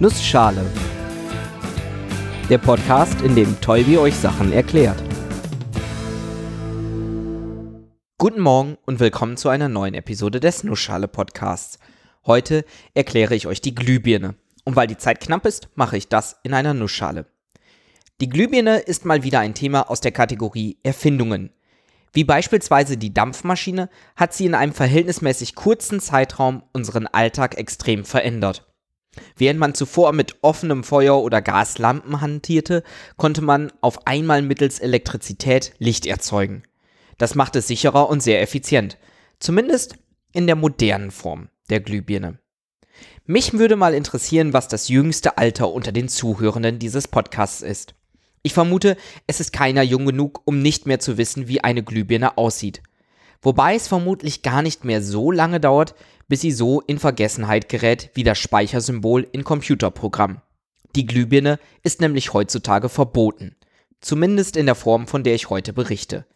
Nussschale. Der Podcast, in dem Tolbi euch Sachen erklärt. Guten Morgen und willkommen zu einer neuen Episode des Nussschale Podcasts. Heute erkläre ich euch die Glühbirne. Und weil die Zeit knapp ist, mache ich das in einer Nussschale. Die Glühbirne ist mal wieder ein Thema aus der Kategorie Erfindungen. Wie beispielsweise die Dampfmaschine hat sie in einem verhältnismäßig kurzen Zeitraum unseren Alltag extrem verändert. Während man zuvor mit offenem Feuer oder Gaslampen hantierte, konnte man auf einmal mittels Elektrizität Licht erzeugen. Das macht es sicherer und sehr effizient. Zumindest in der modernen Form der Glühbirne. Mich würde mal interessieren, was das jüngste Alter unter den Zuhörenden dieses Podcasts ist. Ich vermute, es ist keiner jung genug, um nicht mehr zu wissen, wie eine Glühbirne aussieht. Wobei es vermutlich gar nicht mehr so lange dauert, bis sie so in Vergessenheit gerät wie das Speichersymbol in Computerprogrammen. Die Glühbirne ist nämlich heutzutage verboten. Zumindest in der Form, von der ich heute berichte.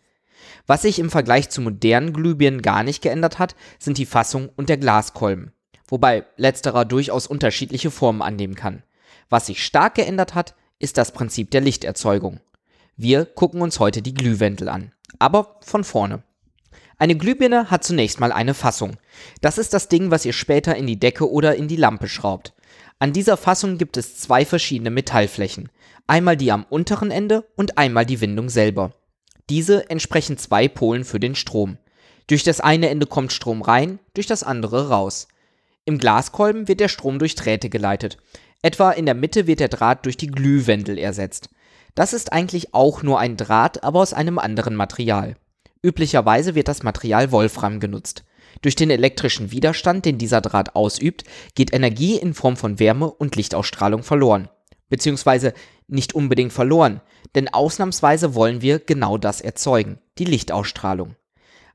Was sich im Vergleich zu modernen Glühbirnen gar nicht geändert hat, sind die Fassung und der Glaskolben. Wobei letzterer durchaus unterschiedliche Formen annehmen kann. Was sich stark geändert hat, ist das Prinzip der Lichterzeugung. Wir gucken uns heute die Glühwendel an. Aber von vorne. Eine Glühbirne hat zunächst mal eine Fassung. Das ist das Ding, was ihr später in die Decke oder in die Lampe schraubt. An dieser Fassung gibt es zwei verschiedene Metallflächen. Einmal die am unteren Ende und einmal die Windung selber. Diese entsprechen zwei Polen für den Strom. Durch das eine Ende kommt Strom rein, durch das andere raus. Im Glaskolben wird der Strom durch Drähte geleitet. Etwa in der Mitte wird der Draht durch die Glühwendel ersetzt. Das ist eigentlich auch nur ein Draht, aber aus einem anderen Material. Üblicherweise wird das Material Wolfram genutzt. Durch den elektrischen Widerstand, den dieser Draht ausübt, geht Energie in Form von Wärme und Lichtausstrahlung verloren. Beziehungsweise nicht unbedingt verloren, denn ausnahmsweise wollen wir genau das erzeugen, die Lichtausstrahlung.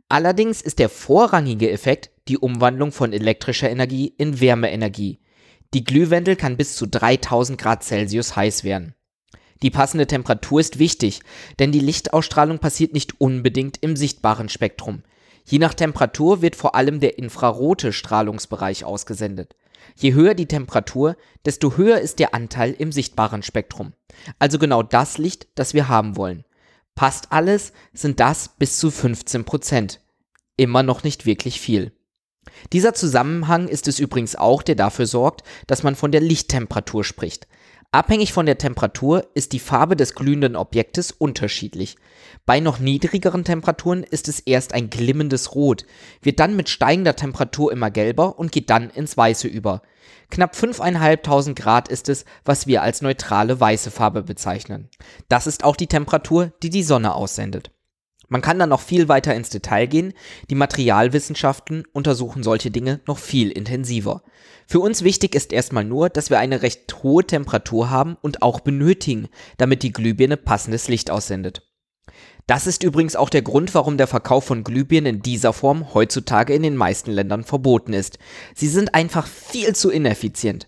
Allerdings ist der vorrangige Effekt die Umwandlung von elektrischer Energie in Wärmeenergie. Die Glühwendel kann bis zu 3000 Grad Celsius heiß werden. Die passende Temperatur ist wichtig, denn die Lichtausstrahlung passiert nicht unbedingt im sichtbaren Spektrum. Je nach Temperatur wird vor allem der infrarote Strahlungsbereich ausgesendet. Je höher die Temperatur, desto höher ist der Anteil im sichtbaren Spektrum. Also genau das Licht, das wir haben wollen. Passt alles, sind das bis zu 15 Prozent. Immer noch nicht wirklich viel. Dieser Zusammenhang ist es übrigens auch, der dafür sorgt, dass man von der Lichttemperatur spricht. Abhängig von der Temperatur ist die Farbe des glühenden Objektes unterschiedlich. Bei noch niedrigeren Temperaturen ist es erst ein glimmendes Rot, wird dann mit steigender Temperatur immer gelber und geht dann ins Weiße über. Knapp 5.500 Grad ist es, was wir als neutrale weiße Farbe bezeichnen. Das ist auch die Temperatur, die die Sonne aussendet. Man kann dann noch viel weiter ins Detail gehen. Die Materialwissenschaften untersuchen solche Dinge noch viel intensiver. Für uns wichtig ist erstmal nur, dass wir eine recht hohe Temperatur haben und auch benötigen, damit die Glühbirne passendes Licht aussendet. Das ist übrigens auch der Grund, warum der Verkauf von Glühbirnen in dieser Form heutzutage in den meisten Ländern verboten ist. Sie sind einfach viel zu ineffizient.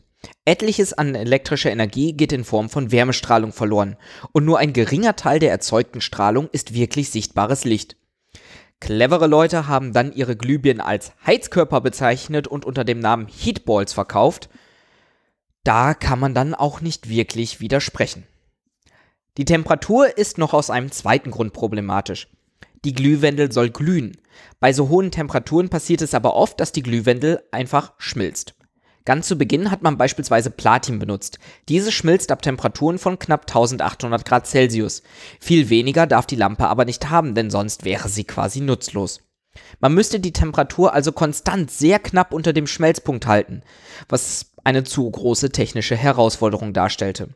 Etliches an elektrischer Energie geht in Form von Wärmestrahlung verloren und nur ein geringer Teil der erzeugten Strahlung ist wirklich sichtbares Licht. Clevere Leute haben dann ihre Glühbirnen als Heizkörper bezeichnet und unter dem Namen Heatballs verkauft. Da kann man dann auch nicht wirklich widersprechen. Die Temperatur ist noch aus einem zweiten Grund problematisch. Die Glühwendel soll glühen. Bei so hohen Temperaturen passiert es aber oft, dass die Glühwendel einfach schmilzt. Ganz zu Beginn hat man beispielsweise Platin benutzt. Diese schmilzt ab Temperaturen von knapp 1800 Grad Celsius. Viel weniger darf die Lampe aber nicht haben, denn sonst wäre sie quasi nutzlos. Man müsste die Temperatur also konstant sehr knapp unter dem Schmelzpunkt halten, was eine zu große technische Herausforderung darstellte.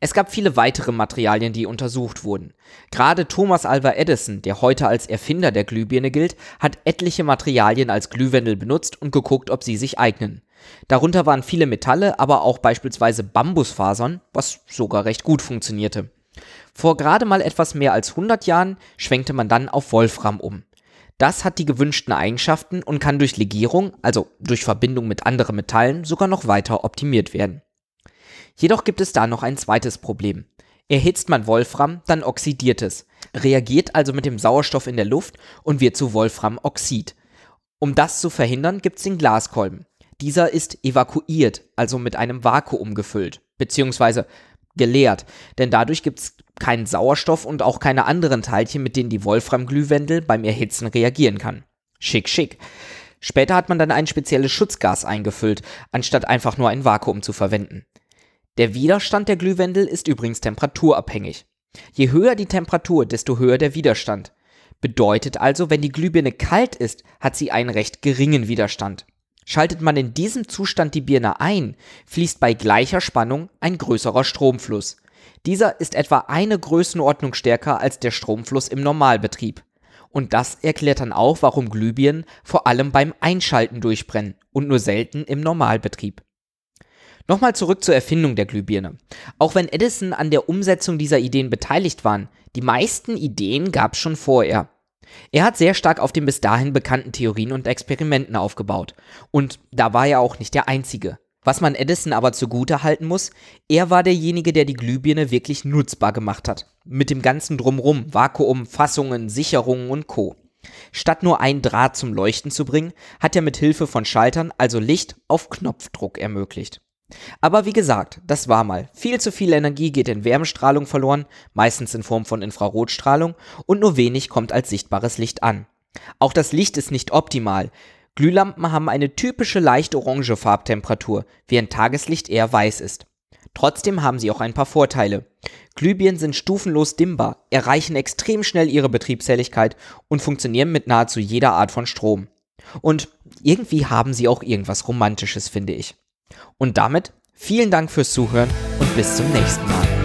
Es gab viele weitere Materialien, die untersucht wurden. Gerade Thomas Alva Edison, der heute als Erfinder der Glühbirne gilt, hat etliche Materialien als Glühwendel benutzt und geguckt, ob sie sich eignen. Darunter waren viele Metalle, aber auch beispielsweise Bambusfasern, was sogar recht gut funktionierte. Vor gerade mal etwas mehr als 100 Jahren schwenkte man dann auf Wolfram um. Das hat die gewünschten Eigenschaften und kann durch Legierung, also durch Verbindung mit anderen Metallen, sogar noch weiter optimiert werden. Jedoch gibt es da noch ein zweites Problem. Erhitzt man Wolfram, dann oxidiert es, reagiert also mit dem Sauerstoff in der Luft und wird zu Wolframoxid. Um das zu verhindern, gibt es den Glaskolben. Dieser ist evakuiert, also mit einem Vakuum gefüllt, beziehungsweise geleert, denn dadurch gibt es keinen Sauerstoff und auch keine anderen Teilchen, mit denen die Wolframglühwendel beim Erhitzen reagieren kann. Schick, schick. Später hat man dann ein spezielles Schutzgas eingefüllt, anstatt einfach nur ein Vakuum zu verwenden. Der Widerstand der Glühwendel ist übrigens temperaturabhängig. Je höher die Temperatur, desto höher der Widerstand. Bedeutet also, wenn die Glühbirne kalt ist, hat sie einen recht geringen Widerstand. Schaltet man in diesem Zustand die Birne ein, fließt bei gleicher Spannung ein größerer Stromfluss. Dieser ist etwa eine Größenordnung stärker als der Stromfluss im Normalbetrieb. Und das erklärt dann auch, warum Glühbirnen vor allem beim Einschalten durchbrennen und nur selten im Normalbetrieb. Nochmal zurück zur Erfindung der Glühbirne. Auch wenn Edison an der Umsetzung dieser Ideen beteiligt war, die meisten Ideen gab es schon vorher. Er hat sehr stark auf den bis dahin bekannten Theorien und Experimenten aufgebaut. Und da war er auch nicht der Einzige. Was man Edison aber zugute halten muss, er war derjenige, der die Glühbirne wirklich nutzbar gemacht hat. Mit dem ganzen Drumrum, Vakuum, Fassungen, Sicherungen und Co. Statt nur ein Draht zum Leuchten zu bringen, hat er mit Hilfe von Schaltern also Licht auf Knopfdruck ermöglicht. Aber wie gesagt, das war mal. Viel zu viel Energie geht in Wärmestrahlung verloren, meistens in Form von Infrarotstrahlung, und nur wenig kommt als sichtbares Licht an. Auch das Licht ist nicht optimal. Glühlampen haben eine typische leicht orange Farbtemperatur, während Tageslicht eher weiß ist. Trotzdem haben sie auch ein paar Vorteile. Glühbirnen sind stufenlos dimmbar, erreichen extrem schnell ihre Betriebshelligkeit und funktionieren mit nahezu jeder Art von Strom. Und irgendwie haben sie auch irgendwas Romantisches, finde ich. Und damit vielen Dank fürs Zuhören und bis zum nächsten Mal.